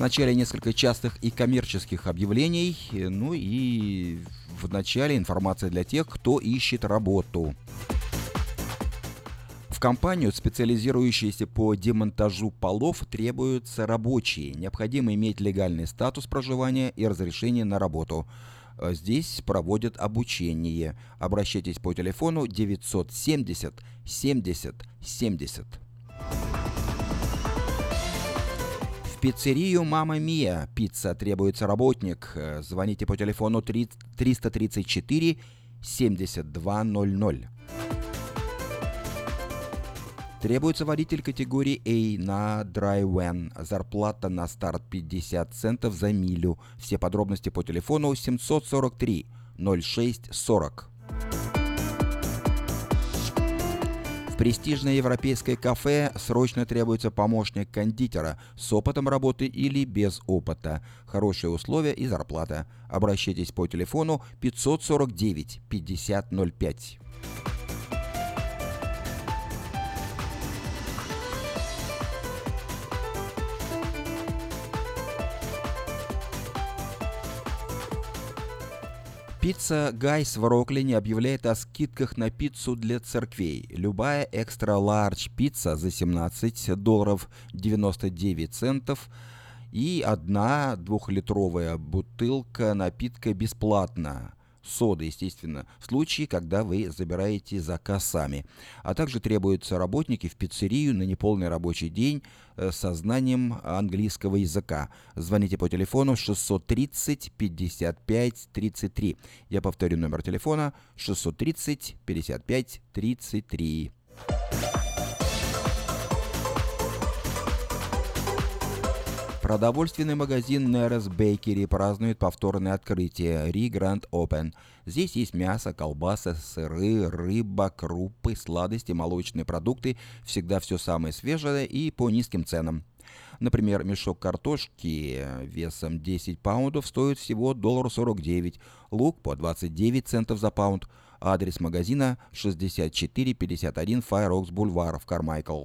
Вначале несколько частых и коммерческих объявлений, ну и в начале информация для тех, кто ищет работу. В компанию, специализирующуюся по демонтажу полов, требуются рабочие. Необходимо иметь легальный статус проживания и разрешение на работу. Здесь проводят обучение. Обращайтесь по телефону 970 70 70. Пиццерию «Мама Мия» пицца требуется работник. Звоните по телефону 334 7200. Требуется водитель категории A на Drywan. Зарплата на старт 50 центов за милю. Все подробности по телефону 743 0640. В престижное европейское кафе срочно требуется помощник кондитера с опытом работы или без опыта. Хорошие условия и зарплата. Обращайтесь по телефону 549 5005. Pizza Guys в Роклине объявляет о скидках на пиццу для церквей. Любая extra large пицца за 17 долларов 99 центов и одна двухлитровая бутылка напитка бесплатно соды, естественно, в случае, когда вы забираете заказ сами. А также требуются работники в пиццерию на неполный рабочий день э, со знанием английского языка. Звоните по телефону 630 55 33. Я повторю номер телефона 630 55 33. Продовольственный магазин Нерес Бейкери празднует повторное открытие Ри Гранд Open. Здесь есть мясо, колбасы, сыры, рыба, крупы, сладости, молочные продукты. Всегда все самое свежее и по низким ценам. Например, мешок картошки весом 10 паундов стоит всего $1,49, лук по 29 центов за паунд. Адрес магазина 6451 Fire Oaks Boulevard в Кармайкл.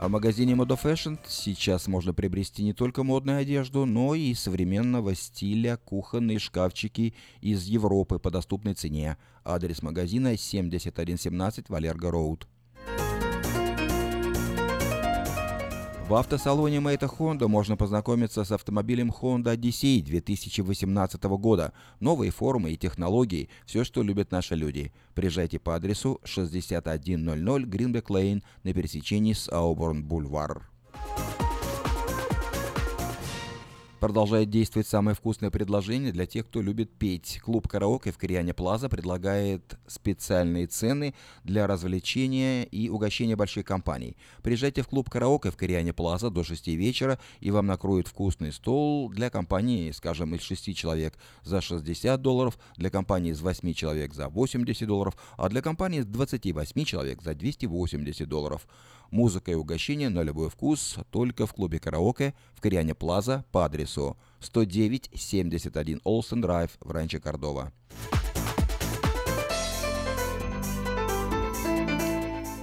А в магазине Modo Fashion сейчас можно приобрести не только модную одежду, но и современного стиля кухонные шкафчики из Европы по доступной цене. Адрес магазина 7117 Валерго Роуд. В автосалоне Мэйта Honda можно познакомиться с автомобилем Honda Odyssey 2018 года. Новые формы и технологии – все, что любят наши люди. Приезжайте по адресу 6100 Гринбек Лейн на пересечении с Ауборн Бульвар. Продолжает действовать самое вкусное предложение для тех, кто любит петь. Клуб «Караоке» в Кориане Плаза предлагает специальные цены для развлечения и угощения больших компаний. Приезжайте в клуб «Караоке» в Кориане Плаза до 6 вечера, и вам накроют вкусный стол для компании, скажем, из 6 человек за 60 долларов, для компании из 8 человек за 80 долларов, а для компании из 28 человек за 280 долларов. Музыка и угощение на любой вкус только в клубе караоке в Кориане Плаза по адресу 109-71 Олсен Драйв в Ранче Кордова.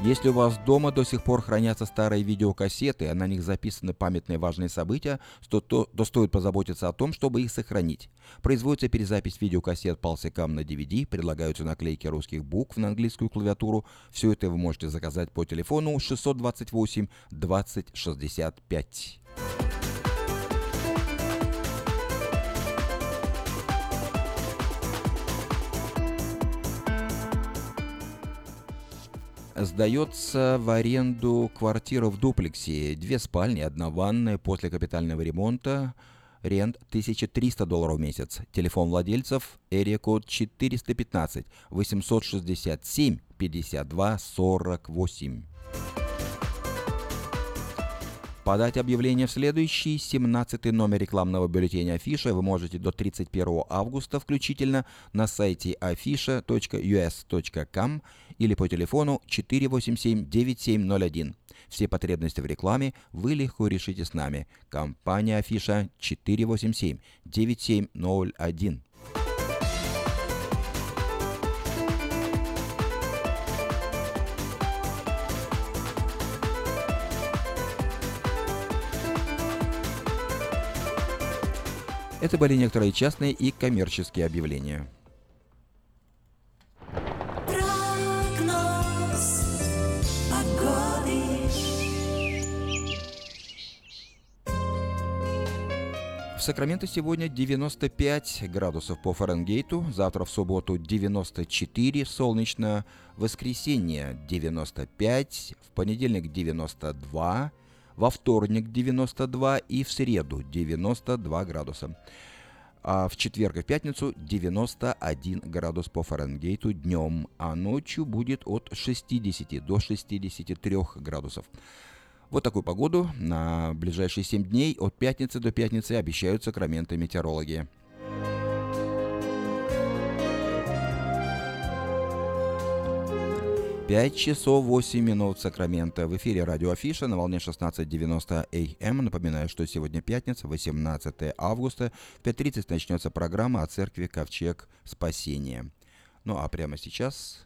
Если у вас дома до сих пор хранятся старые видеокассеты, а на них записаны памятные важные события, то, то, то стоит позаботиться о том, чтобы их сохранить. Производится перезапись видеокассет полсекам на DVD, предлагаются наклейки русских букв на английскую клавиатуру. Все это вы можете заказать по телефону 628 20 65. Сдается в аренду квартира в дуплексе. Две спальни, одна ванная после капитального ремонта. Рент 1300 долларов в месяц. Телефон владельцев Эрия код 415 867 52 48. Подать объявление в следующий 17 номер рекламного бюллетеня Афиша вы можете до 31 августа включительно на сайте afisha.us.com или по телефону 487-9701. Все потребности в рекламе вы легко решите с нами. Компания Афиша 487-9701. Это были некоторые частные и коммерческие объявления. В Сакраменто сегодня 95 градусов по Фаренгейту, завтра в субботу 94, солнечно, воскресенье 95, в понедельник 92, во вторник 92 и в среду 92 градуса. А в четверг и в пятницу 91 градус по Фаренгейту днем, а ночью будет от 60 до 63 градусов. Вот такую погоду на ближайшие 7 дней от пятницы до пятницы обещают сакраменты метеорологи. 5 часов 8 минут Сакрамента. В эфире радио Афиша на волне 16.90 АМ. Напоминаю, что сегодня пятница, 18 августа. В 5.30 начнется программа о церкви Ковчег Спасения. Ну а прямо сейчас...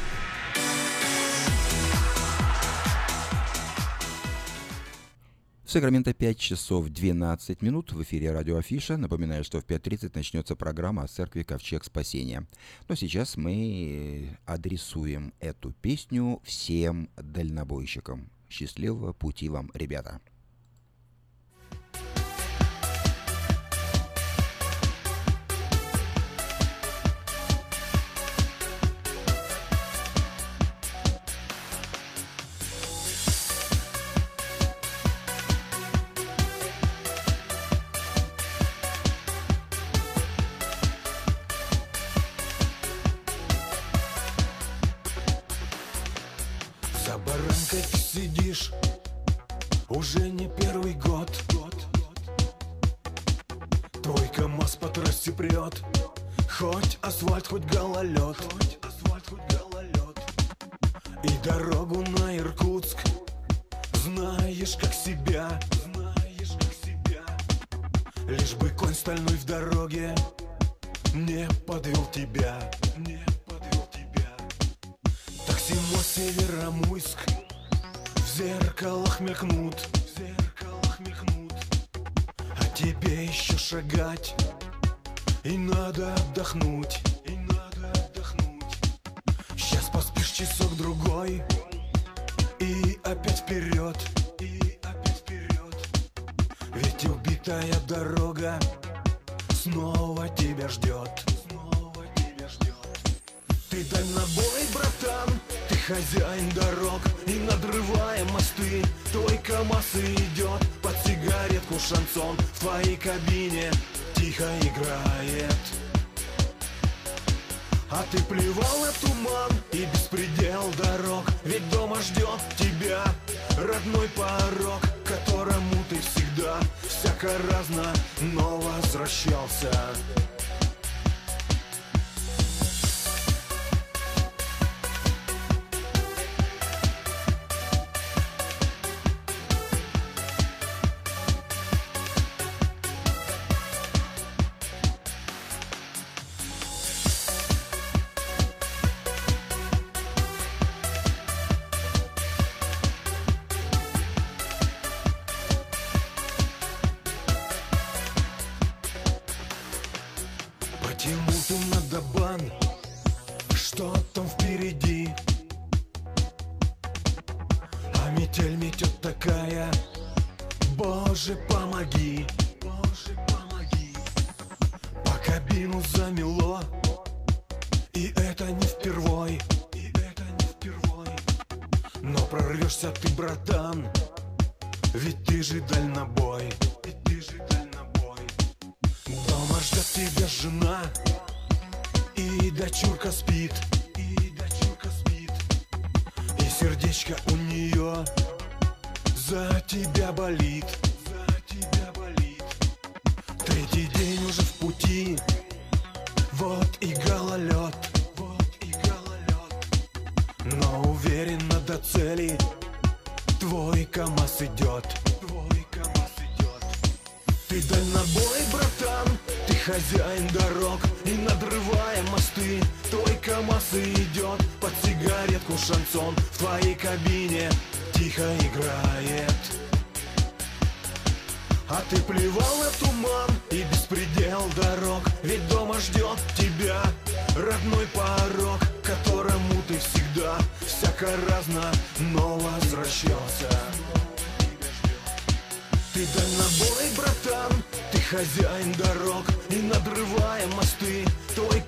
Сакраменто 5 часов 12 минут в эфире радио Афиша. Напоминаю, что в 5.30 начнется программа о церкви Ковчег Спасения. Но сейчас мы адресуем эту песню всем дальнобойщикам. Счастливого пути вам, ребята! Сидишь уже не первый год. Твой КамАЗ по трассе прет, хоть асфальт, хоть гололед. И дорогу на Иркутск знаешь как себя. Лишь бы конь стальной в дороге не подвел тебя. Не подвел тебя. Такси Северомуйск зеркалах мелькнут. В зеркалах мелькнут. А тебе еще шагать. И надо отдохнуть. И надо отдохнуть. Сейчас поспишь часок-другой И опять вперед. И опять вперед. Ведь убитая дорога Снова тебя ждет. Снова тебя ждет. Ты дальнобой, братан, ты хозяин КамАЗ идет Под сигаретку шансон. В твоей кабине Тихо играет. А ты плевал на туман и беспредел дорог. Ведь дома ждет тебя родной порог Которому ты всегда всяко разно, но возвращался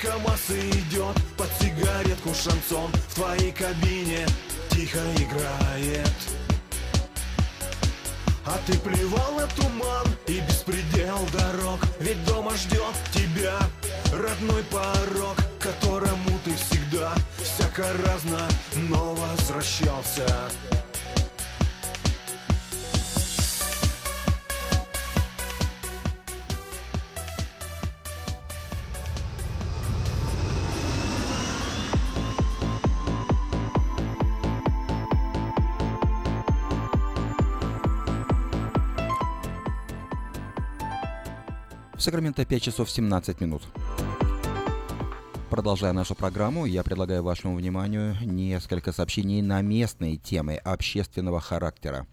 КамАЗ идет Под сигаретку шансон. В твоей кабине Тихо играет. А ты плевал на туман и беспредел дорог. Ведь дома ждет тебя родной порог Которому ты всегда всяко разно, но возвращался Сакраменто 5 часов 17 минут. Продолжая нашу программу, я предлагаю вашему вниманию несколько сообщений на местные темы общественного характера.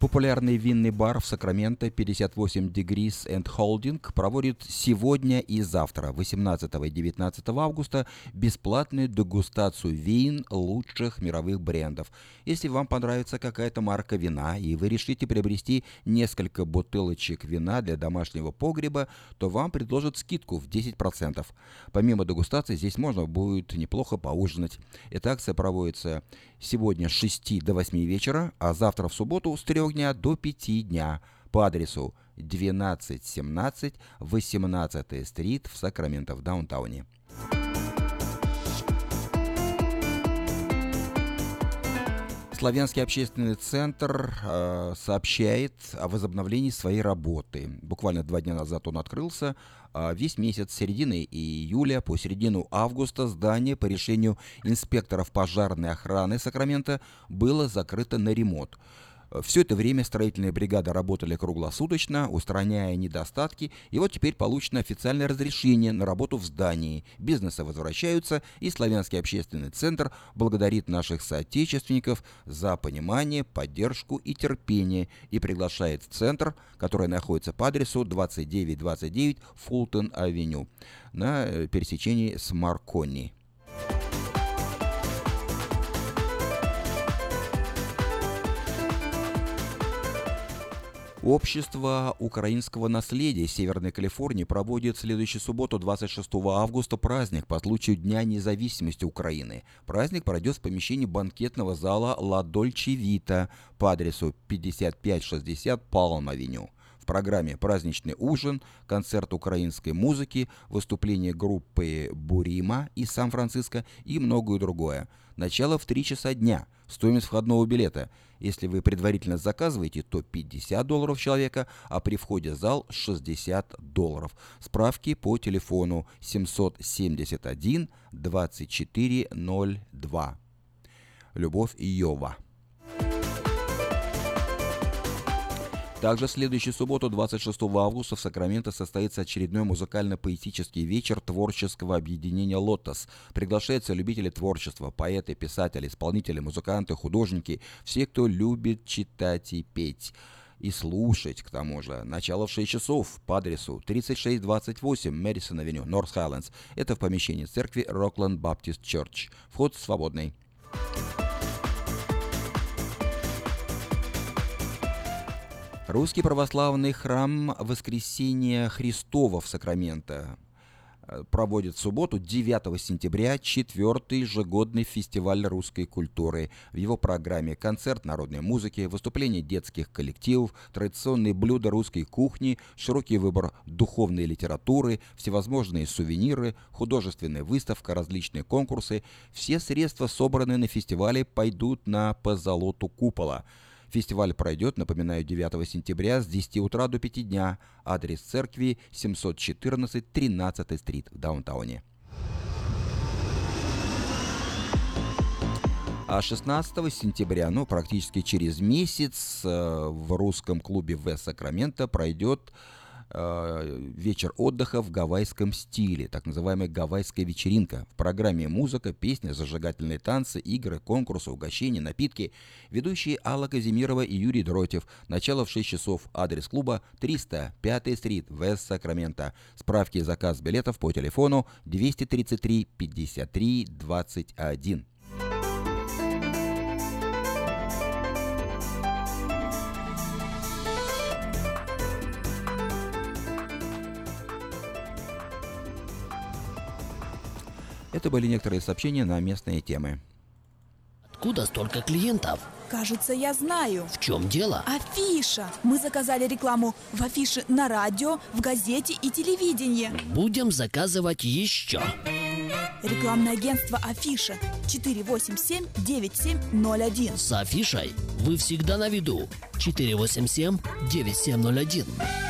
Популярный винный бар в Сакраменто 58 Degrees and Holding проводит сегодня и завтра, 18 и 19 августа, бесплатную дегустацию вин лучших мировых брендов. Если вам понравится какая-то марка вина и вы решите приобрести несколько бутылочек вина для домашнего погреба, то вам предложат скидку в 10%. Помимо дегустации здесь можно будет неплохо поужинать. Эта акция проводится сегодня с 6 до 8 вечера, а завтра в субботу с 3 дня до 5 дня по адресу 1217 18 стрит в Сакраменто в даунтауне. Славянский общественный центр э, сообщает о возобновлении своей работы. Буквально два дня назад он открылся. А весь месяц с середины июля по середину августа здание по решению инспекторов пожарной охраны Сакрамента было закрыто на ремонт. Все это время строительные бригады работали круглосуточно, устраняя недостатки, и вот теперь получено официальное разрешение на работу в здании. Бизнесы возвращаются, и Славянский общественный центр благодарит наших соотечественников за понимание, поддержку и терпение и приглашает в центр, который находится по адресу 2929 Фултон-авеню на э, пересечении с Маркони. Общество украинского наследия Северной Калифорнии проводит в следующую субботу, 26 августа, праздник по случаю Дня независимости Украины. Праздник пройдет в помещении банкетного зала «Ла Дольче Вита» по адресу 5560 Палм-авеню. В программе праздничный ужин, концерт украинской музыки, выступление группы «Бурима» из Сан-Франциско и многое другое. Начало в 3 часа дня. Стоимость входного билета – если вы предварительно заказываете, то 50 долларов человека, а при входе в зал 60 долларов. Справки по телефону 771 2402. Любовь Йова. Также в следующую субботу, 26 августа, в Сакраменто состоится очередной музыкально-поэтический вечер творческого объединения «Лотос». Приглашаются любители творчества, поэты, писатели, исполнители, музыканты, художники, все, кто любит читать и петь и слушать, к тому же. Начало в 6 часов по адресу 3628 Мэдисон Авеню, Норth Хайлендс. Это в помещении церкви Rockland Baptist Church. Вход свободный. Русский православный храм Воскресения Христова в Сакраменто э, проводит в субботу 9 сентября четвертый ежегодный фестиваль русской культуры. В его программе концерт народной музыки, выступления детских коллективов, традиционные блюда русской кухни, широкий выбор духовной литературы, всевозможные сувениры, художественная выставка, различные конкурсы. Все средства, собранные на фестивале, пойдут на позолоту купола – Фестиваль пройдет, напоминаю, 9 сентября с 10 утра до 5 дня. Адрес церкви 714 13 стрит в даунтауне. А 16 сентября, ну, практически через месяц, э, в русском клубе в Сакраменто пройдет вечер отдыха в гавайском стиле, так называемая гавайская вечеринка. В программе музыка, песни, зажигательные танцы, игры, конкурсы, угощения, напитки. Ведущие Алла Казимирова и Юрий Дротев. Начало в 6 часов. Адрес клуба 305 стрит, Вест Сакраменто. Справки и заказ билетов по телефону 233 53 21. Это были некоторые сообщения на местные темы. Откуда столько клиентов? Кажется, я знаю. В чем дело? Афиша. Мы заказали рекламу в афише на радио, в газете и телевидении. Будем заказывать еще. Рекламное агентство Афиша 487-9701. С афишей вы всегда на виду. 487-9701.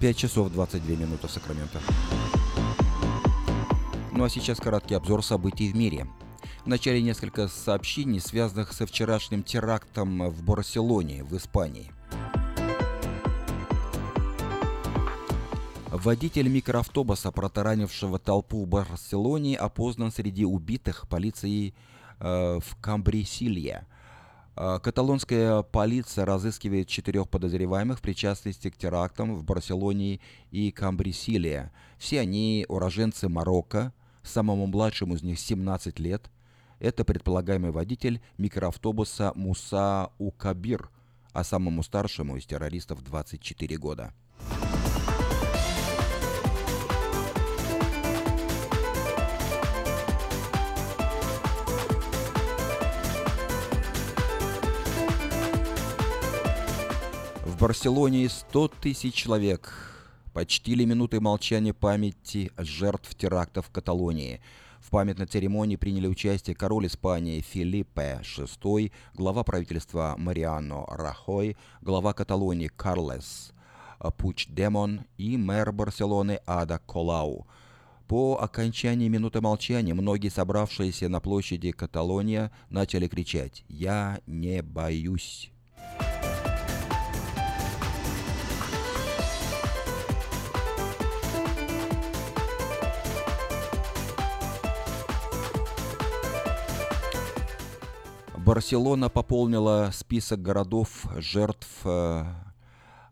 5 часов 22 минуты Сакраменто. Ну а сейчас короткий обзор событий в мире. Вначале несколько сообщений, связанных со вчерашним терактом в Барселоне, в Испании. Водитель микроавтобуса, протаранившего толпу в Барселоне, опознан среди убитых полицией э, в Камбрисилье. Э, каталонская полиция разыскивает четырех подозреваемых в причастности к терактам в Барселоне и Камбрисиле. Все они уроженцы Марокко, самому младшему из них 17 лет. Это предполагаемый водитель микроавтобуса Муса Укабир, а самому старшему из террористов 24 года. Барселоне 100 тысяч человек почтили минуты молчания памяти жертв терактов в Каталонии. В памятной церемонии приняли участие король Испании Филиппе VI, глава правительства Мариано Рахой, глава Каталонии Карлес Пучдемон и мэр Барселоны Ада Колау. По окончании минуты молчания многие собравшиеся на площади Каталония начали кричать «Я не боюсь». Барселона пополнила список городов жертв э,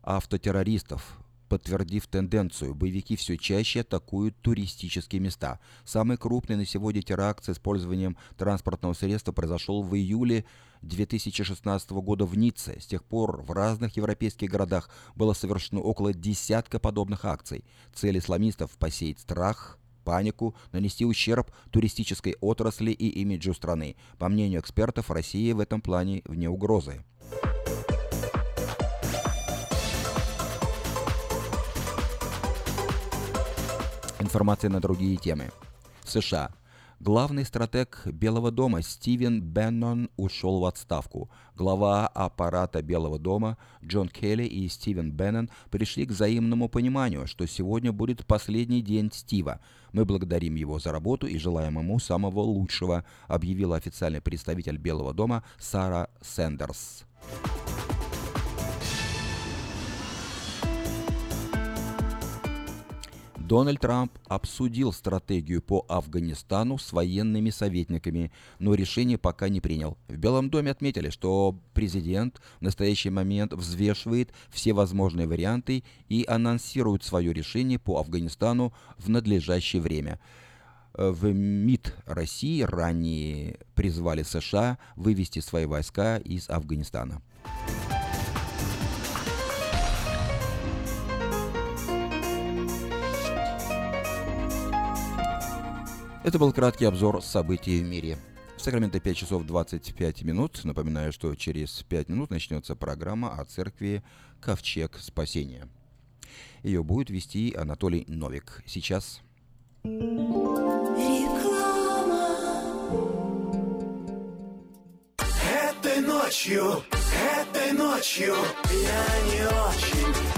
автотеррористов, подтвердив тенденцию. Боевики все чаще атакуют туристические места. Самый крупный на сегодня теракт с использованием транспортного средства произошел в июле 2016 года в Ницце. С тех пор в разных европейских городах было совершено около десятка подобных акций. Цель исламистов – посеять страх, панику, нанести ущерб туристической отрасли и имиджу страны. По мнению экспертов, Россия в этом плане вне угрозы. Информация на другие темы. США. Главный стратег Белого дома Стивен Беннон ушел в отставку. Глава аппарата Белого дома Джон Келли и Стивен Беннон пришли к взаимному пониманию, что сегодня будет последний день Стива. Мы благодарим его за работу и желаем ему самого лучшего, объявила официальный представитель Белого дома Сара Сэндерс. Дональд Трамп обсудил стратегию по Афганистану с военными советниками, но решение пока не принял. В Белом доме отметили, что президент в настоящий момент взвешивает все возможные варианты и анонсирует свое решение по Афганистану в надлежащее время. В МИД России ранее призвали США вывести свои войска из Афганистана. Это был краткий обзор событий в мире. В Сакраменто 5 часов 25 минут. Напоминаю, что через 5 минут начнется программа о церкви «Ковчег спасения». Ее будет вести Анатолий Новик. Сейчас... Этой ночью, этой ночью я не очень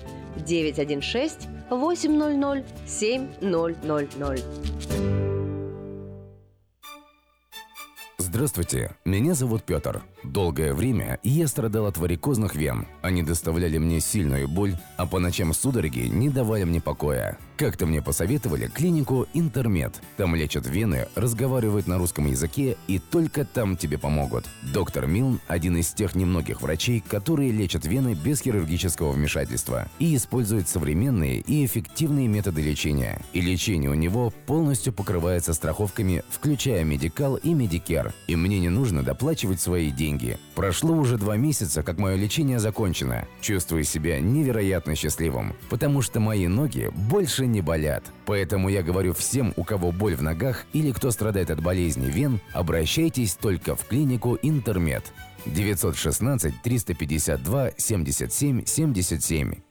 916 800 7000. Здравствуйте, меня зовут Петр. Долгое время я страдал от варикозных вен. Они доставляли мне сильную боль, а по ночам судороги не давали мне покоя. Как-то мне посоветовали клинику «Интермед». Там лечат вены, разговаривают на русском языке и только там тебе помогут. Доктор Милн – один из тех немногих врачей, которые лечат вены без хирургического вмешательства и используют современные и эффективные методы лечения. И лечение у него полностью покрывается страховками, включая Medi-Cal и Medicare. И мне не нужно доплачивать свои деньги. Прошло уже два месяца, как мое лечение закончено. Чувствую себя невероятно счастливым, потому что мои ноги больше не болят. Поэтому я говорю всем, у кого боль в ногах или кто страдает от болезни вен, обращайтесь только в клинику Интермед. 916 352 77 77.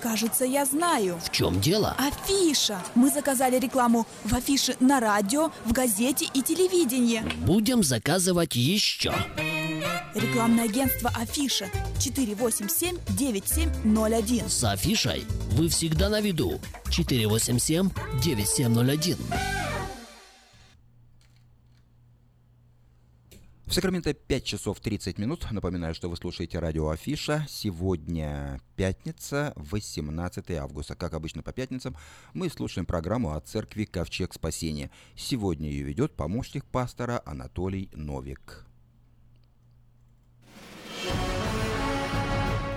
Кажется, я знаю. В чем дело? Афиша. Мы заказали рекламу в афише на радио, в газете и телевидении. Будем заказывать еще. Рекламное агентство Афиша 487-9701. С афишей вы всегда на виду. 487-9701. В Сакраменто 5 часов 30 минут. Напоминаю, что вы слушаете радио Афиша. Сегодня пятница, 18 августа. Как обычно по пятницам мы слушаем программу о церкви Ковчег Спасения. Сегодня ее ведет помощник пастора Анатолий Новик.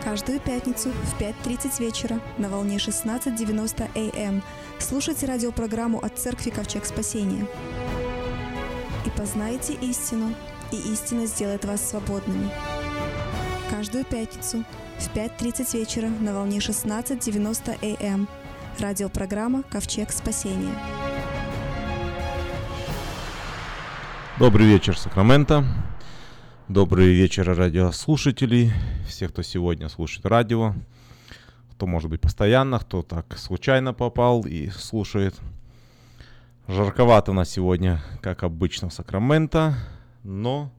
Каждую пятницу в 5.30 вечера на волне 16.90 АМ слушайте радиопрограмму от церкви Ковчег Спасения. И познаете истину, и истина сделает вас свободными. Каждую пятницу в 5.30 вечера на волне 16.90 АМ. Радиопрограмма «Ковчег спасения». Добрый вечер, Сакраменто. Добрый вечер, радиослушатели. Все, кто сегодня слушает радио. Кто, может быть, постоянно, кто так случайно попал и слушает. Жарковато у нас сегодня, как обычно, в Сакраменто но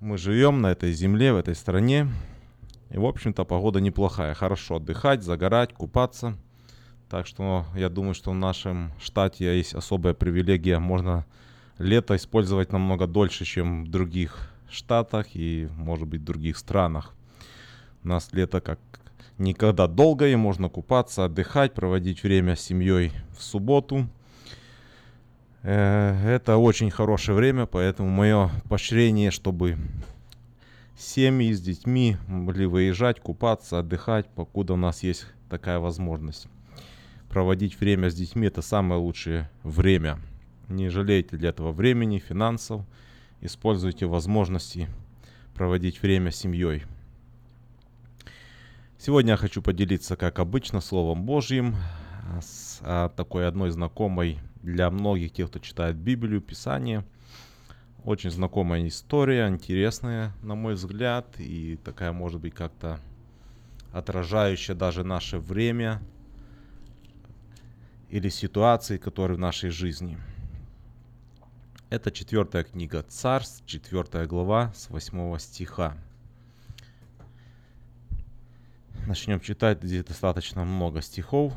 мы живем на этой земле, в этой стране. И, в общем-то, погода неплохая. Хорошо отдыхать, загорать, купаться. Так что я думаю, что в нашем штате есть особая привилегия. Можно лето использовать намного дольше, чем в других штатах и, может быть, в других странах. У нас лето как никогда долгое, можно купаться, отдыхать, проводить время с семьей в субботу – это очень хорошее время, поэтому мое поощрение, чтобы семьи с детьми могли выезжать, купаться, отдыхать, покуда у нас есть такая возможность. Проводить время с детьми это самое лучшее время. Не жалейте для этого времени, финансов. Используйте возможности проводить время с семьей. Сегодня я хочу поделиться, как обычно, Словом Божьим с а, такой одной знакомой для многих тех, кто читает Библию, Писание. Очень знакомая история, интересная, на мой взгляд, и такая, может быть, как-то отражающая даже наше время или ситуации, которые в нашей жизни. Это четвертая книга Царств, четвертая глава с восьмого стиха. Начнем читать, здесь достаточно много стихов.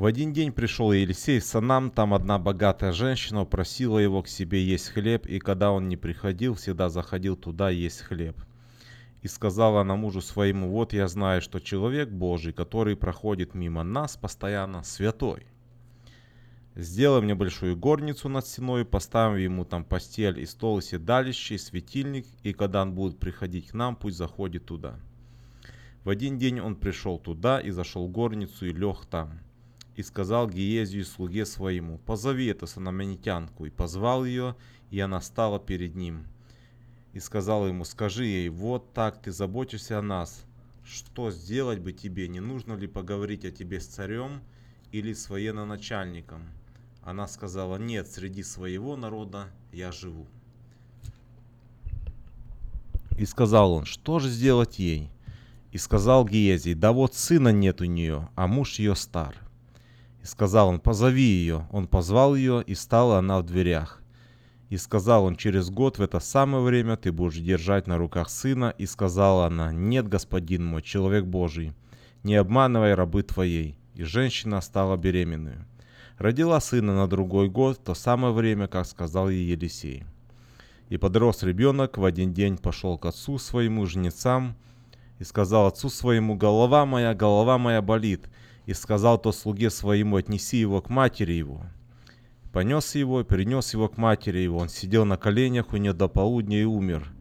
В один день пришел Елисей в Санам, там одна богатая женщина просила его к себе есть хлеб, и когда он не приходил, всегда заходил туда есть хлеб. И сказала она мужу своему, вот я знаю, что человек Божий, который проходит мимо нас постоянно, святой. Сделай мне большую горницу над стеной, поставим ему там постель и стол, и седалище, и светильник, и когда он будет приходить к нам, пусть заходит туда. В один день он пришел туда и зашел в горницу и лег там. И сказал Гиезию слуге своему, позови эту санаманитянку, и позвал ее, и она стала перед ним. И сказал ему, скажи ей, вот так ты заботишься о нас, что сделать бы тебе, не нужно ли поговорить о тебе с царем или с военно-начальником? Она сказала, нет, среди своего народа я живу. И сказал он, что же сделать ей? И сказал Гиезий, да вот сына нет у нее, а муж ее стар. И сказал он, позови ее. Он позвал ее, и стала она в дверях. И сказал он, через год в это самое время ты будешь держать на руках сына. И сказала она, нет, господин мой, человек Божий, не обманывай рабы твоей. И женщина стала беременной. Родила сына на другой год, то самое время, как сказал ей Елисей. И подрос ребенок, в один день пошел к отцу своему, жнецам, и сказал отцу своему, голова моя, голова моя болит, и сказал то слуге своему, отнеси его к матери его. Понес его, перенес его к матери его, он сидел на коленях у нее до полудня и умер.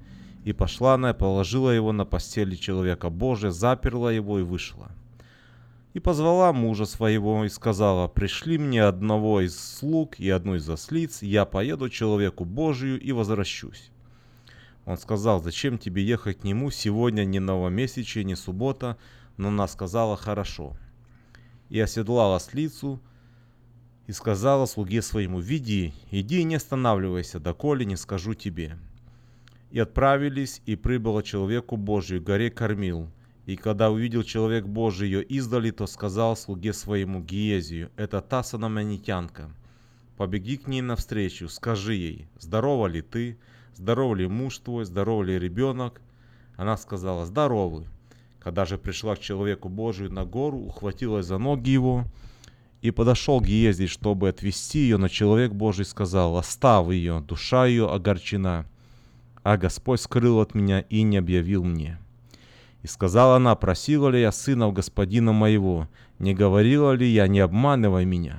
И пошла она, положила его на постели человека Божия, заперла его и вышла. И позвала мужа своего и сказала, пришли мне одного из слуг и одну из ослиц, я поеду человеку Божию и возвращусь. Он сказал, зачем тебе ехать к нему, сегодня не новомесячие, не суббота, но она сказала, хорошо. И оседлала ослицу, и сказала слуге своему, «Веди, иди и не останавливайся, доколе не скажу тебе». И отправились, и прибыло человеку Божию, горе кормил. И когда увидел человек Божий ее издали, то сказал слуге своему Гиезию, «Это та санаманитянка. Побеги к ней навстречу, скажи ей, здорова ли ты, здоров ли муж твой, здоров ли ребенок?» Она сказала, «Здоровы». Когда же пришла к человеку Божию на гору, ухватилась за ноги его, и подошел Гиезий, чтобы отвести ее, но человек Божий сказал, оставь ее, душа ее огорчена, а Господь скрыл от меня и не объявил мне. И сказала она, просила ли я сына господина моего, не говорила ли я, не обманывай меня.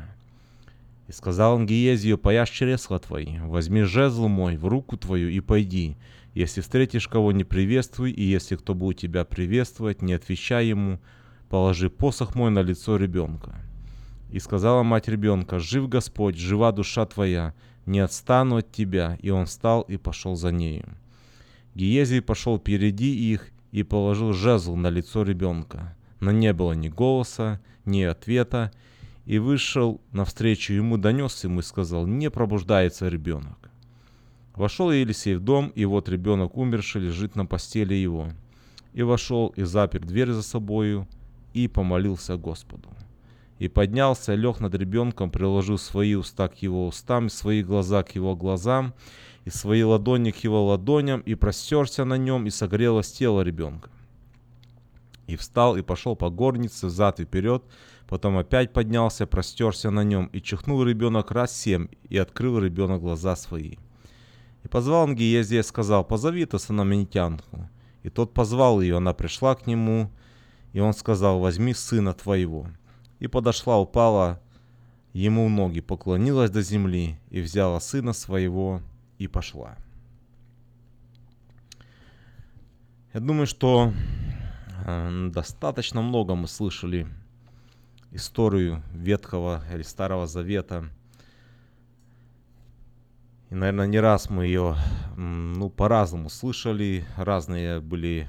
И сказал он Гиезию, пояшь чресла твои, возьми жезл мой в руку твою и пойди. Если встретишь кого, не приветствуй, и если кто будет тебя приветствовать, не отвечай ему, положи посох мой на лицо ребенка. И сказала мать ребенка, «Жив Господь, жива душа твоя, не отстану от тебя». И он встал и пошел за нею. Гиезий пошел впереди их и положил жезл на лицо ребенка. Но не было ни голоса, ни ответа, и вышел навстречу ему, донес ему и сказал, «Не пробуждается ребенок». Вошел Елисей в дом, и вот ребенок умерший лежит на постели его. И вошел и запер дверь за собою, и помолился Господу. И поднялся, лег над ребенком, приложил свои уста к его устам, свои глаза к его глазам, и свои ладони к его ладоням, и простерся на нем, и согрелось тело ребенка. И встал, и пошел по горнице, взад и вперед, потом опять поднялся, простерся на нем, и чихнул ребенок раз семь, и открыл ребенок глаза свои. И позвал он Гиезия и сказал, позови ты санаминитянку. И тот позвал ее, она пришла к нему, и он сказал, возьми сына твоего и подошла, упала ему в ноги, поклонилась до земли и взяла сына своего и пошла. Я думаю, что э, достаточно много мы слышали историю Ветхого или Старого Завета. И, наверное, не раз мы ее ну, по-разному слышали, разные были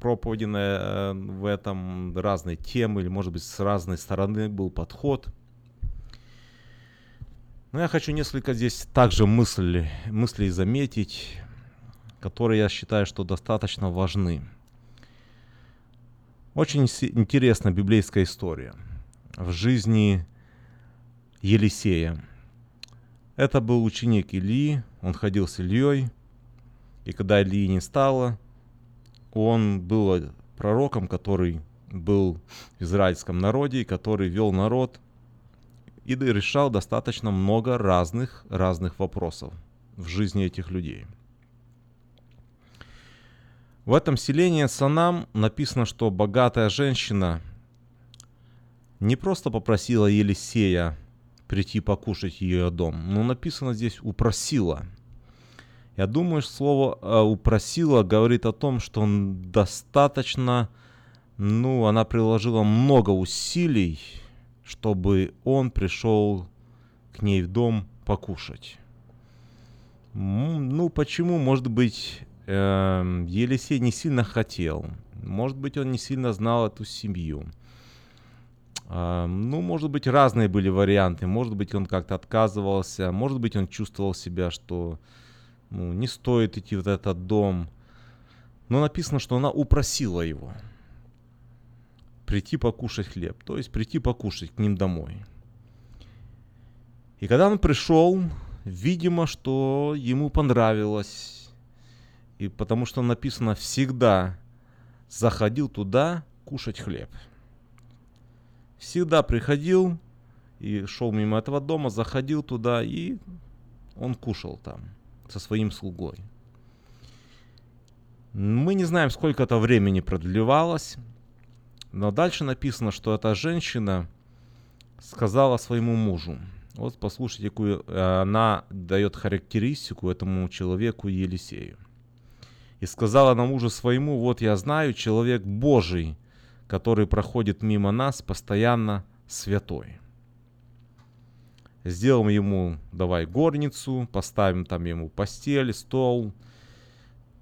проповеди э, в этом, разные темы, или, может быть, с разной стороны был подход. Но я хочу несколько здесь также мыслей, мыслей заметить, которые я считаю, что достаточно важны. Очень интересна библейская история в жизни Елисея. Это был ученик Ильи, он ходил с Ильей, и когда Ильи не стало, он был пророком, который был в израильском народе, и который вел народ и решал достаточно много разных, разных вопросов в жизни этих людей. В этом селении Санам написано, что богатая женщина не просто попросила Елисея прийти покушать ее дом, но написано здесь «упросила». Я думаю, что слово э, «упросила» говорит о том, что он достаточно, ну, она приложила много усилий, чтобы он пришел к ней в дом покушать. Ну, почему? Может быть, э, Елисей не сильно хотел. Может быть, он не сильно знал эту семью. Э, ну, может быть, разные были варианты. Может быть, он как-то отказывался. Может быть, он чувствовал себя, что ну, не стоит идти в этот дом. Но написано, что она упросила его прийти покушать хлеб, то есть прийти покушать к ним домой. И когда он пришел, видимо, что ему понравилось, и потому что написано всегда заходил туда кушать хлеб. Всегда приходил и шел мимо этого дома, заходил туда и он кушал там со своим слугой. Мы не знаем, сколько это времени продлевалось, но дальше написано, что эта женщина сказала своему мужу. Вот послушайте, какую э, она дает характеристику этому человеку Елисею. И сказала на мужу своему, вот я знаю, человек Божий, который проходит мимо нас, постоянно святой. Сделаем ему, давай, горницу, поставим там ему постель, стол,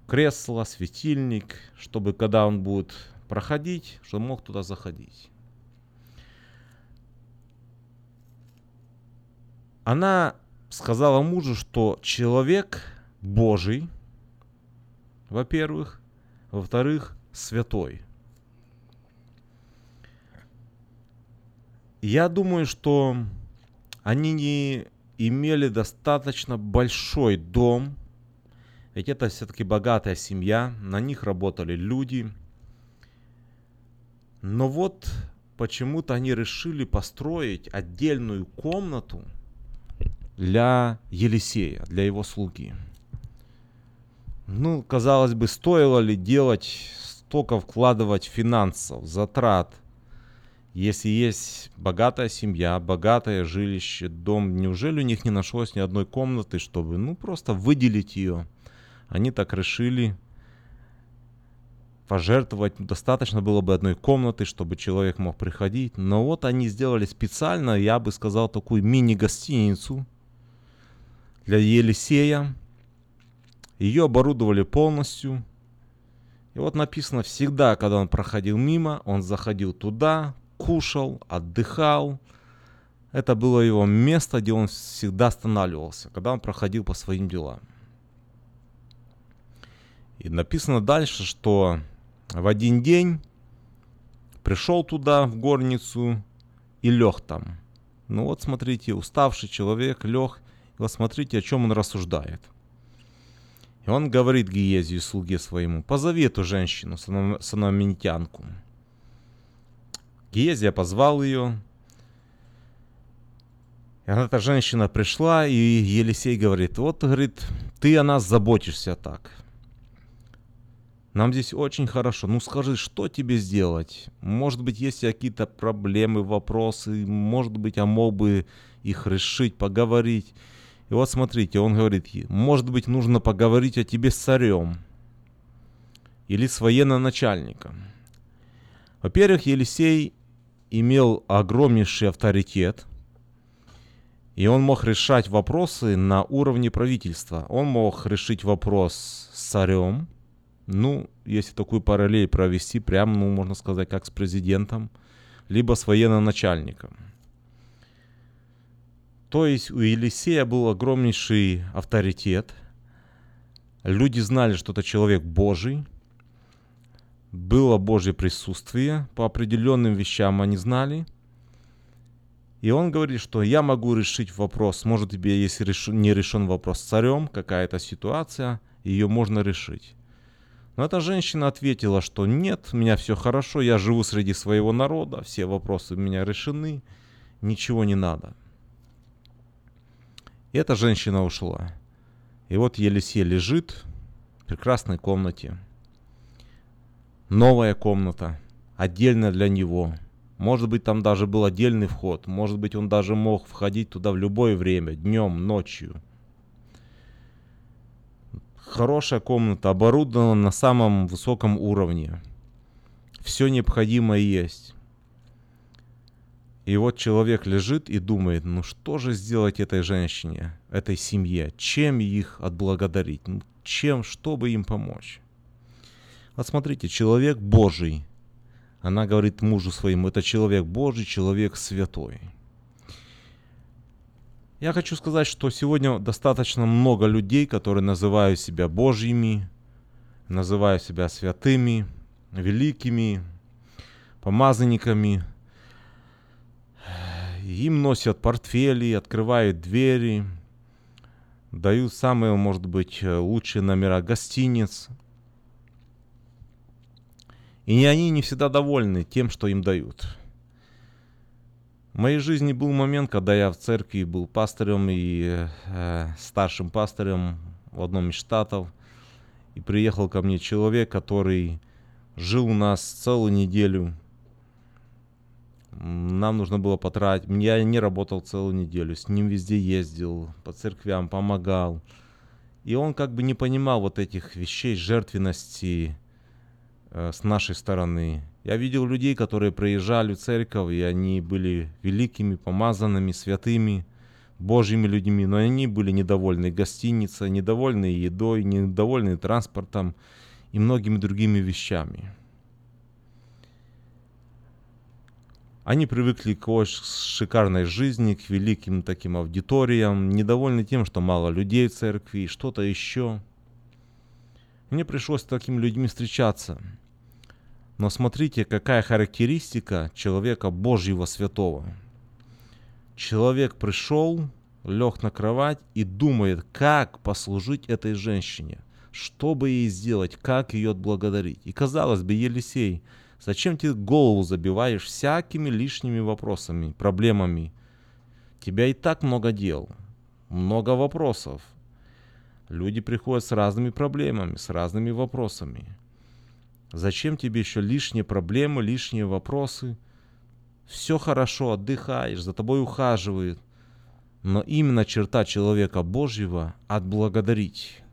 кресло, светильник, чтобы когда он будет проходить, что мог туда заходить. Она сказала мужу, что человек Божий, во-первых, во-вторых, святой. Я думаю, что они не имели достаточно большой дом, ведь это все-таки богатая семья, на них работали люди – но вот почему-то они решили построить отдельную комнату для Елисея, для его слуги. Ну, казалось бы, стоило ли делать столько вкладывать финансов, затрат, если есть богатая семья, богатое жилище, дом, неужели у них не нашлось ни одной комнаты, чтобы, ну, просто выделить ее? Они так решили, пожертвовать. Достаточно было бы одной комнаты, чтобы человек мог приходить. Но вот они сделали специально, я бы сказал, такую мини-гостиницу для Елисея. Ее оборудовали полностью. И вот написано, всегда, когда он проходил мимо, он заходил туда, кушал, отдыхал. Это было его место, где он всегда останавливался, когда он проходил по своим делам. И написано дальше, что в один день пришел туда, в горницу, и лег там. Ну вот смотрите, уставший человек лег, и вот смотрите, о чем он рассуждает. И он говорит Гиезию, слуге своему, позови эту женщину, санаминитянку. Гиезия позвал ее, и эта женщина пришла, и Елисей говорит, вот, говорит, ты о нас заботишься так. Нам здесь очень хорошо. Ну скажи, что тебе сделать? Может быть, есть какие-то проблемы, вопросы, может быть, я мог бы их решить, поговорить. И вот смотрите, он говорит, может быть, нужно поговорить о тебе с царем или с военным начальником. Во-первых, Елисей имел огромнейший авторитет. И он мог решать вопросы на уровне правительства. Он мог решить вопрос с царем, ну, если такую параллель провести, прям, ну, можно сказать, как с президентом, либо с военным. То есть у Елисея был огромнейший авторитет. Люди знали, что это человек Божий. Было Божье присутствие. По определенным вещам они знали. И он говорит, что я могу решить вопрос. Может, тебе, если реш... не решен вопрос с царем, какая-то ситуация, ее можно решить. Но эта женщина ответила, что нет, у меня все хорошо, я живу среди своего народа, все вопросы у меня решены, ничего не надо. И эта женщина ушла. И вот Елисей лежит в прекрасной комнате. Новая комната, отдельная для него. Может быть, там даже был отдельный вход. Может быть, он даже мог входить туда в любое время, днем, ночью – хорошая комната, оборудована на самом высоком уровне. Все необходимое есть. И вот человек лежит и думает, ну что же сделать этой женщине, этой семье, чем их отблагодарить, ну, чем, чтобы им помочь. Вот смотрите, человек Божий, она говорит мужу своему, это человек Божий, человек святой. Я хочу сказать, что сегодня достаточно много людей, которые называют себя Божьими, называют себя святыми, великими, помазанниками. Им носят портфели, открывают двери, дают самые, может быть, лучшие номера гостиниц. И они не всегда довольны тем, что им дают. В моей жизни был момент, когда я в церкви был пастором и э, старшим пастором в одном из штатов. И приехал ко мне человек, который жил у нас целую неделю. Нам нужно было потратить. Я не работал целую неделю. С ним везде ездил, по церквям помогал. И он как бы не понимал вот этих вещей, жертвенности с нашей стороны. Я видел людей, которые приезжали в церковь, и они были великими, помазанными, святыми, Божьими людьми, но они были недовольны гостиницей, недовольны едой, недовольны транспортом и многими другими вещами. Они привыкли к шикарной жизни, к великим таким аудиториям, недовольны тем, что мало людей в церкви, что-то еще. Мне пришлось с такими людьми встречаться – но смотрите, какая характеристика человека Божьего святого. Человек пришел, лег на кровать и думает, как послужить этой женщине, что бы ей сделать, как ее отблагодарить. И казалось бы, Елисей, зачем ты голову забиваешь всякими лишними вопросами, проблемами? Тебя и так много дел, много вопросов. Люди приходят с разными проблемами, с разными вопросами. Зачем тебе еще лишние проблемы, лишние вопросы? Все хорошо, отдыхаешь, за тобой ухаживают. Но именно черта человека Божьего – отблагодарить.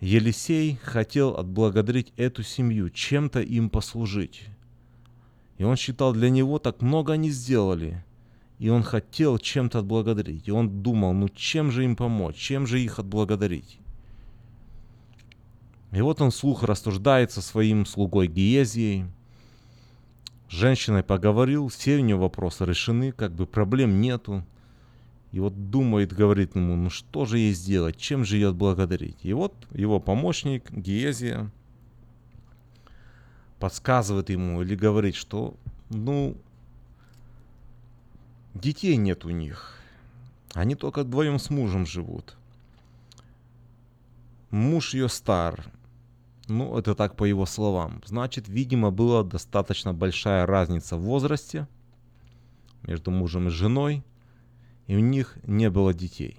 Елисей хотел отблагодарить эту семью, чем-то им послужить. И он считал, для него так много они сделали. И он хотел чем-то отблагодарить. И он думал, ну чем же им помочь, чем же их отблагодарить. И вот он вслух рассуждает со своим слугой Гиезией. С женщиной поговорил, все у него вопросы решены, как бы проблем нету. И вот думает, говорит ему, ну что же ей сделать, чем же ее отблагодарить. И вот его помощник Гиезия подсказывает ему или говорит, что, ну, детей нет у них. Они только вдвоем с мужем живут. Муж ее стар, ну, это так по его словам. Значит, видимо, была достаточно большая разница в возрасте между мужем и женой, и у них не было детей.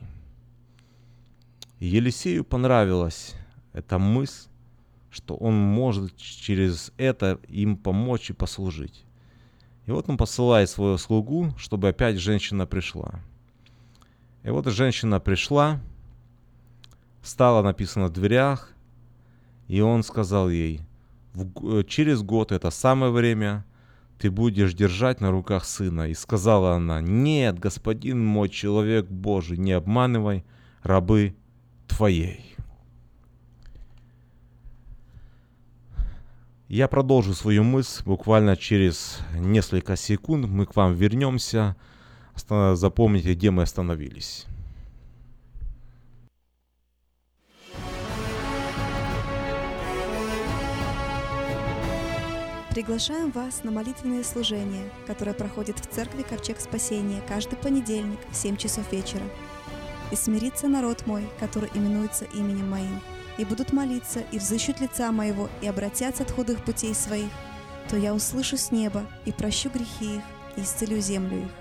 Елисею понравилась эта мысль, что он может через это им помочь и послужить. И вот он посылает свою слугу, чтобы опять женщина пришла. И вот женщина пришла, стала написано в дверях, и он сказал ей, э, через год это самое время, ты будешь держать на руках сына. И сказала она, нет, господин мой человек Божий, не обманывай рабы твоей. Я продолжу свою мысль буквально через несколько секунд. Мы к вам вернемся. Запомните, где мы остановились. Приглашаем вас на молитвенное служение, которое проходит в церкви Ковчег Спасения каждый понедельник в 7 часов вечера. «И смирится народ мой, который именуется именем моим, и будут молиться, и взыщут лица моего, и обратятся от худых путей своих, то я услышу с неба и прощу грехи их, и исцелю землю их».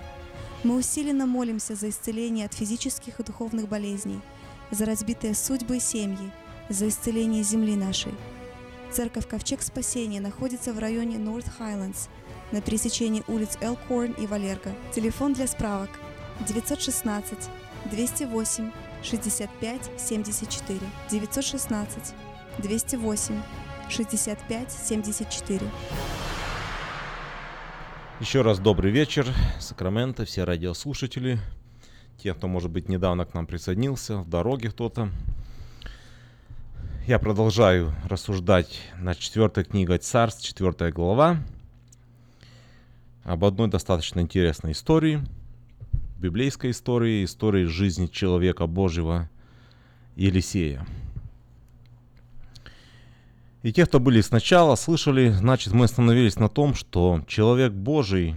Мы усиленно молимся за исцеление от физических и духовных болезней, за разбитые судьбы и семьи, за исцеление земли нашей – Церковь Ковчег Спасения находится в районе North Highlands на пересечении улиц Элкорн и Валерго. Телефон для справок 916 208 65 74 916 208 65 74 Еще раз добрый вечер, Сакраменто, все радиослушатели, те, кто, может быть, недавно к нам присоединился, в дороге кто-то, я продолжаю рассуждать над четвертой книгой Царств, четвертая глава, об одной достаточно интересной истории, библейской истории, истории жизни человека Божьего Елисея. И те, кто были сначала, слышали, значит, мы остановились на том, что человек Божий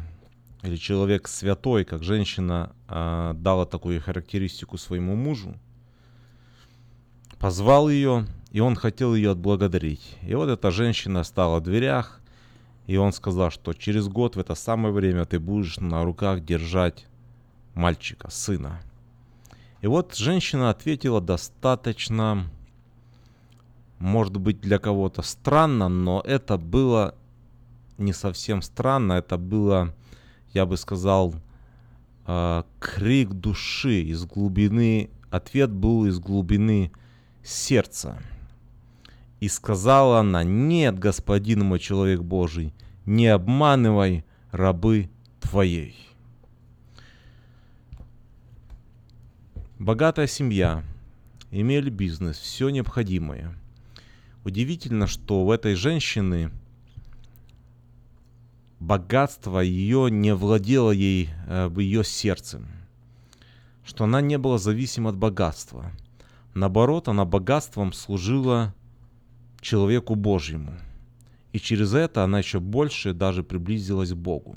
или человек святой, как женщина э, дала такую характеристику своему мужу, позвал ее, и он хотел ее отблагодарить. И вот эта женщина стала в дверях, и он сказал, что через год в это самое время ты будешь на руках держать мальчика, сына. И вот женщина ответила достаточно, может быть, для кого-то странно, но это было не совсем странно, это было, я бы сказал, э, крик души из глубины, ответ был из глубины сердца. И сказала она, нет, господин мой человек Божий, не обманывай рабы твоей. Богатая семья, имели бизнес, все необходимое. Удивительно, что у этой женщины богатство ее не владело ей э, ее сердцем, что она не была зависима от богатства. Наоборот, она богатством служила человеку Божьему. И через это она еще больше даже приблизилась к Богу.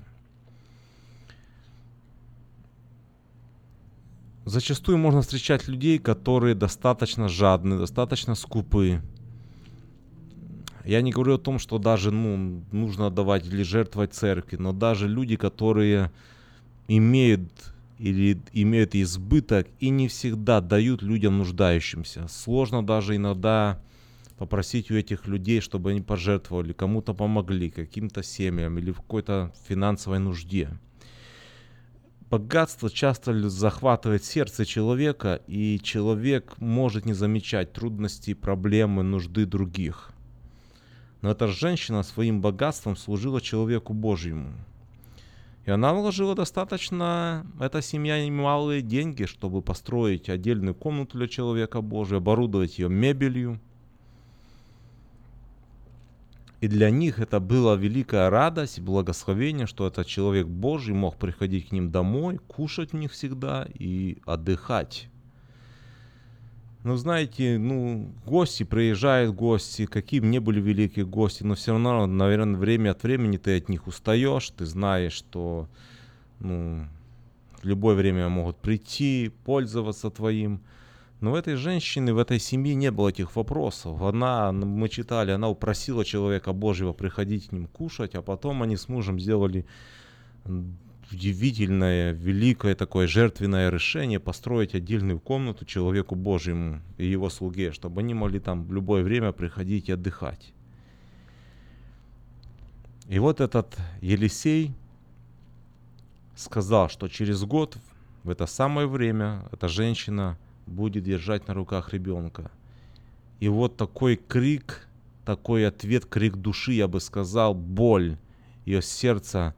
Зачастую можно встречать людей, которые достаточно жадны, достаточно скупы. Я не говорю о том, что даже ну, нужно давать или жертвовать церкви, но даже люди, которые имеют или имеют избыток и не всегда дают людям нуждающимся. Сложно даже иногда попросить у этих людей, чтобы они пожертвовали, кому-то помогли, каким-то семьям или в какой-то финансовой нужде. Богатство часто захватывает сердце человека, и человек может не замечать трудности, проблемы, нужды других. Но эта женщина своим богатством служила человеку Божьему. И она вложила достаточно, эта семья, немалые деньги, чтобы построить отдельную комнату для человека Божия, оборудовать ее мебелью – и для них это была великая радость и благословение, что этот человек Божий мог приходить к ним домой, кушать у них всегда и отдыхать. Ну, знаете, ну, гости, приезжают гости, какие бы ни были великие гости, но все равно, наверное, время от времени ты от них устаешь, ты знаешь, что, ну, в любое время могут прийти, пользоваться твоим. Но у этой женщины, в этой семье не было этих вопросов. Она, мы читали, она упросила человека Божьего приходить к ним кушать, а потом они с мужем сделали удивительное, великое такое жертвенное решение построить отдельную комнату человеку Божьему и его слуге, чтобы они могли там в любое время приходить и отдыхать. И вот этот Елисей сказал, что через год в это самое время эта женщина будет держать на руках ребенка. И вот такой крик, такой ответ, крик души, я бы сказал, боль ее сердца,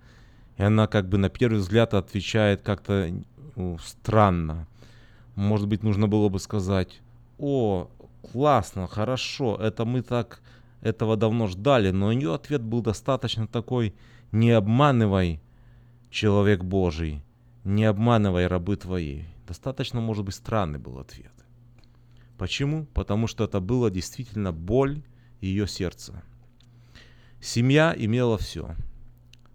и она как бы на первый взгляд отвечает как-то ну, странно. Может быть, нужно было бы сказать, о, классно, хорошо, это мы так этого давно ждали, но ее ответ был достаточно такой, не обманывай, человек Божий, не обманывай рабы твои. Достаточно, может быть, странный был ответ. Почему? Потому что это было действительно боль ее сердца. Семья имела все.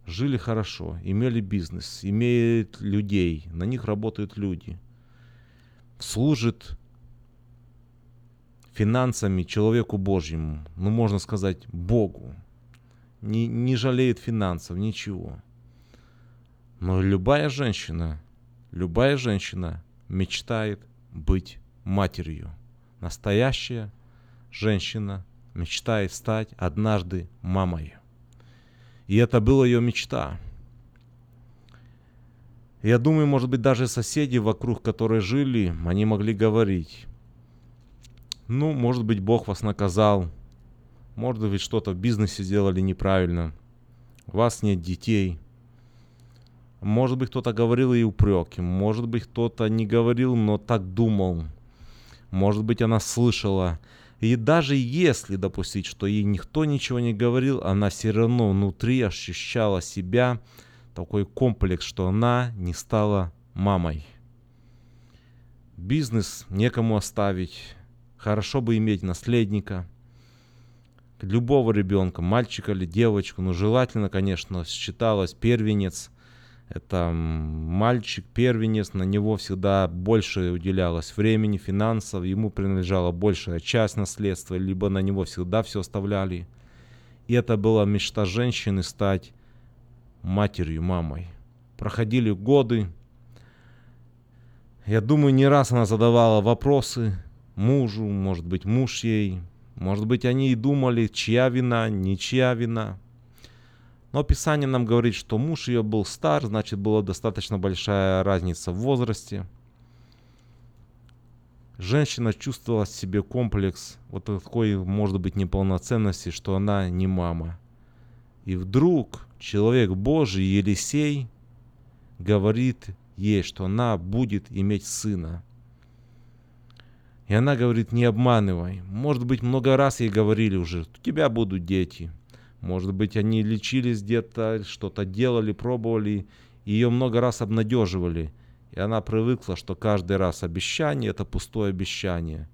Жили хорошо, имели бизнес, имеют людей, на них работают люди. Служит финансами человеку Божьему, ну можно сказать Богу. Не, не жалеет финансов, ничего. Но любая женщина, любая женщина мечтает быть матерью. Настоящая женщина мечтает стать однажды мамой. И это была ее мечта. Я думаю, может быть, даже соседи вокруг, которые жили, они могли говорить, ну, может быть, Бог вас наказал, может быть, что-то в бизнесе сделали неправильно, у вас нет детей – может быть, кто-то говорил и упреки. Может быть, кто-то не говорил, но так думал. Может быть, она слышала. И даже если допустить, что ей никто ничего не говорил, она все равно внутри ощущала себя такой комплекс, что она не стала мамой. Бизнес некому оставить. Хорошо бы иметь наследника. Любого ребенка, мальчика или девочку, но желательно, конечно, считалось первенец – это мальчик, первенец, на него всегда больше уделялось времени, финансов, ему принадлежала большая часть наследства, либо на него всегда все оставляли. И это была мечта женщины стать матерью, мамой. Проходили годы. Я думаю, не раз она задавала вопросы мужу, может быть, муж ей. Может быть, они и думали, чья вина, ничья вина. Но Писание нам говорит, что муж ее был стар, значит, была достаточно большая разница в возрасте. Женщина чувствовала в себе комплекс вот такой, может быть, неполноценности, что она не мама. И вдруг человек Божий, Елисей, говорит ей, что она будет иметь сына. И она говорит, не обманывай. Может быть, много раз ей говорили уже, у тебя будут дети – может быть, они лечились где-то, что-то делали, пробовали, ее много раз обнадеживали. И она привыкла, что каждый раз обещание – это пустое обещание.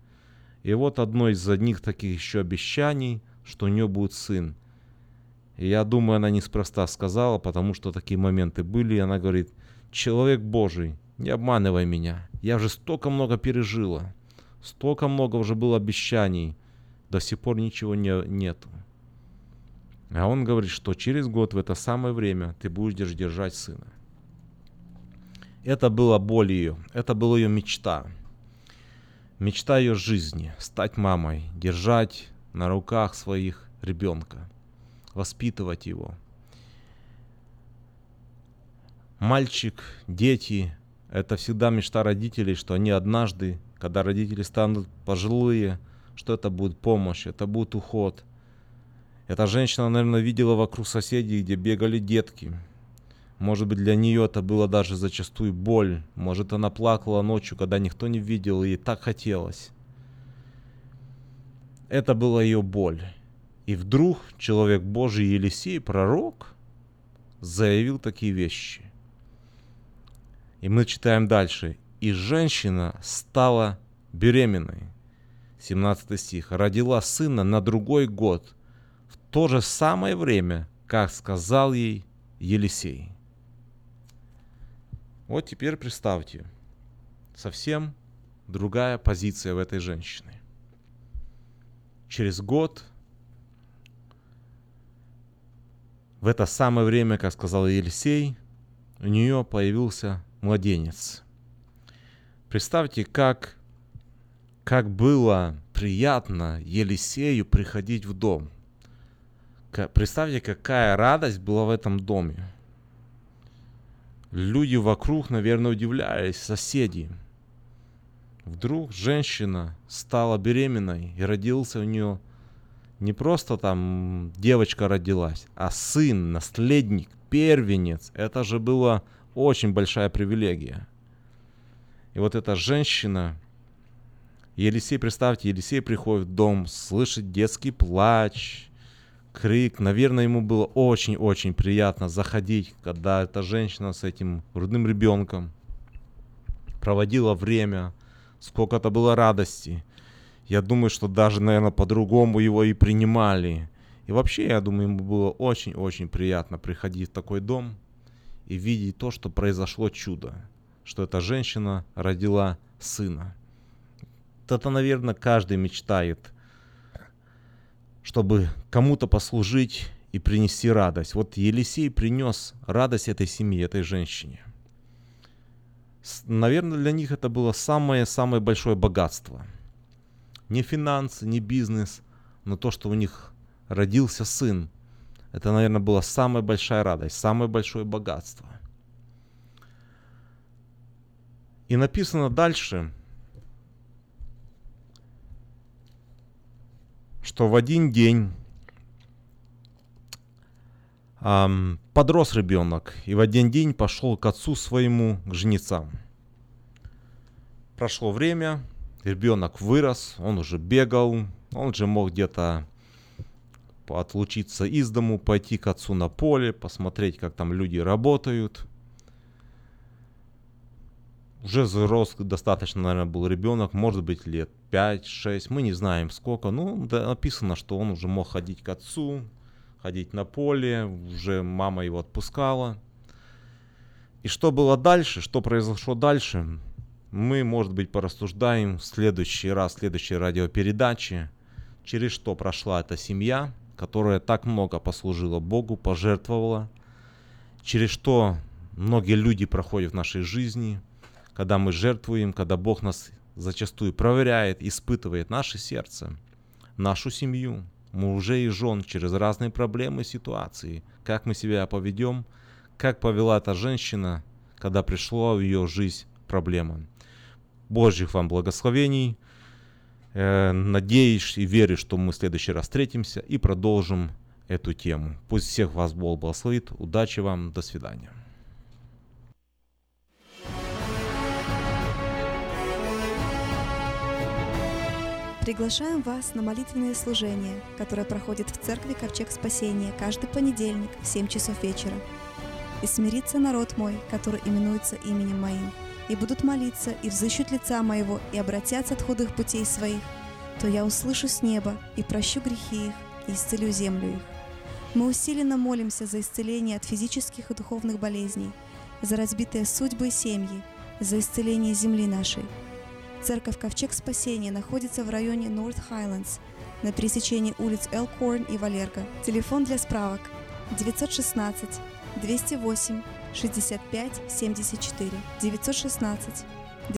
И вот одно из одних таких еще обещаний, что у нее будет сын. И я думаю, она неспроста сказала, потому что такие моменты были. И она говорит, человек Божий, не обманывай меня. Я же столько много пережила. Столько много уже было обещаний. До сих пор ничего не, нету. А он говорит, что через год в это самое время ты будешь держать сына. Это была боль ее, это была ее мечта. Мечта ее жизни – стать мамой, держать на руках своих ребенка, воспитывать его. Мальчик, дети – это всегда мечта родителей, что они однажды, когда родители станут пожилые, что это будет помощь, это будет уход – эта женщина, наверное, видела вокруг соседей, где бегали детки. Может быть, для нее это было даже зачастую боль. Может, она плакала ночью, когда никто не видел, и так хотелось. Это была ее боль. И вдруг человек Божий Елисей, пророк, заявил такие вещи. И мы читаем дальше. «И женщина стала беременной». 17 стих. «Родила сына на другой год, то же самое время, как сказал ей Елисей. Вот теперь представьте, совсем другая позиция в этой женщины. Через год, в это самое время, как сказал Елисей, у нее появился младенец. Представьте, как, как было приятно Елисею приходить в дом – Представьте, какая радость была в этом доме. Люди вокруг, наверное, удивлялись, соседи. Вдруг женщина стала беременной и родился у нее не просто там девочка родилась, а сын, наследник, первенец. Это же была очень большая привилегия. И вот эта женщина, Елисей, представьте, Елисей приходит в дом, слышит детский плач, крик. Наверное, ему было очень-очень приятно заходить, когда эта женщина с этим грудным ребенком проводила время, сколько это было радости. Я думаю, что даже, наверное, по-другому его и принимали. И вообще, я думаю, ему было очень-очень приятно приходить в такой дом и видеть то, что произошло чудо, что эта женщина родила сына. Это, наверное, каждый мечтает, чтобы кому-то послужить и принести радость. Вот Елисей принес радость этой семье, этой женщине. Наверное, для них это было самое-самое большое богатство. Не финансы, не бизнес, но то, что у них родился сын. Это, наверное, была самая большая радость, самое большое богатство. И написано дальше, что в один день эм, подрос ребенок и в один день пошел к отцу своему, к жнецам. Прошло время, ребенок вырос, он уже бегал, он же мог где-то отлучиться из дому, пойти к отцу на поле, посмотреть, как там люди работают. Уже взрослый достаточно, наверное, был ребенок, может быть, лет 5-6, мы не знаем сколько. Ну, да, написано, что он уже мог ходить к отцу, ходить на поле, уже мама его отпускала. И что было дальше, что произошло дальше, мы, может быть, порассуждаем в следующий раз, в следующей радиопередаче, через что прошла эта семья, которая так много послужила Богу, пожертвовала, через что многие люди проходят в нашей жизни, когда мы жертвуем, когда Бог нас зачастую проверяет, испытывает наше сердце, нашу семью, мужей и жен через разные проблемы и ситуации, как мы себя поведем, как повела эта женщина, когда пришла в ее жизнь проблема. Божьих вам благословений. Э, надеюсь и верю, что мы в следующий раз встретимся и продолжим эту тему. Пусть всех вас Бог благословит. Удачи вам. До свидания. Приглашаем вас на молитвенное служение, которое проходит в церкви Ковчег Спасения каждый понедельник в 7 часов вечера. «И смирится народ мой, который именуется именем моим, и будут молиться, и взыщут лица моего, и обратятся от худых путей своих, то я услышу с неба и прощу грехи их, и исцелю землю их. Мы усиленно молимся за исцеление от физических и духовных болезней, за разбитые судьбы и семьи, за исцеление земли нашей. Церковь Ковчег Спасения находится в районе North Highlands на пересечении улиц Элкорн и Валерго. Телефон для справок 916 208 65 74 916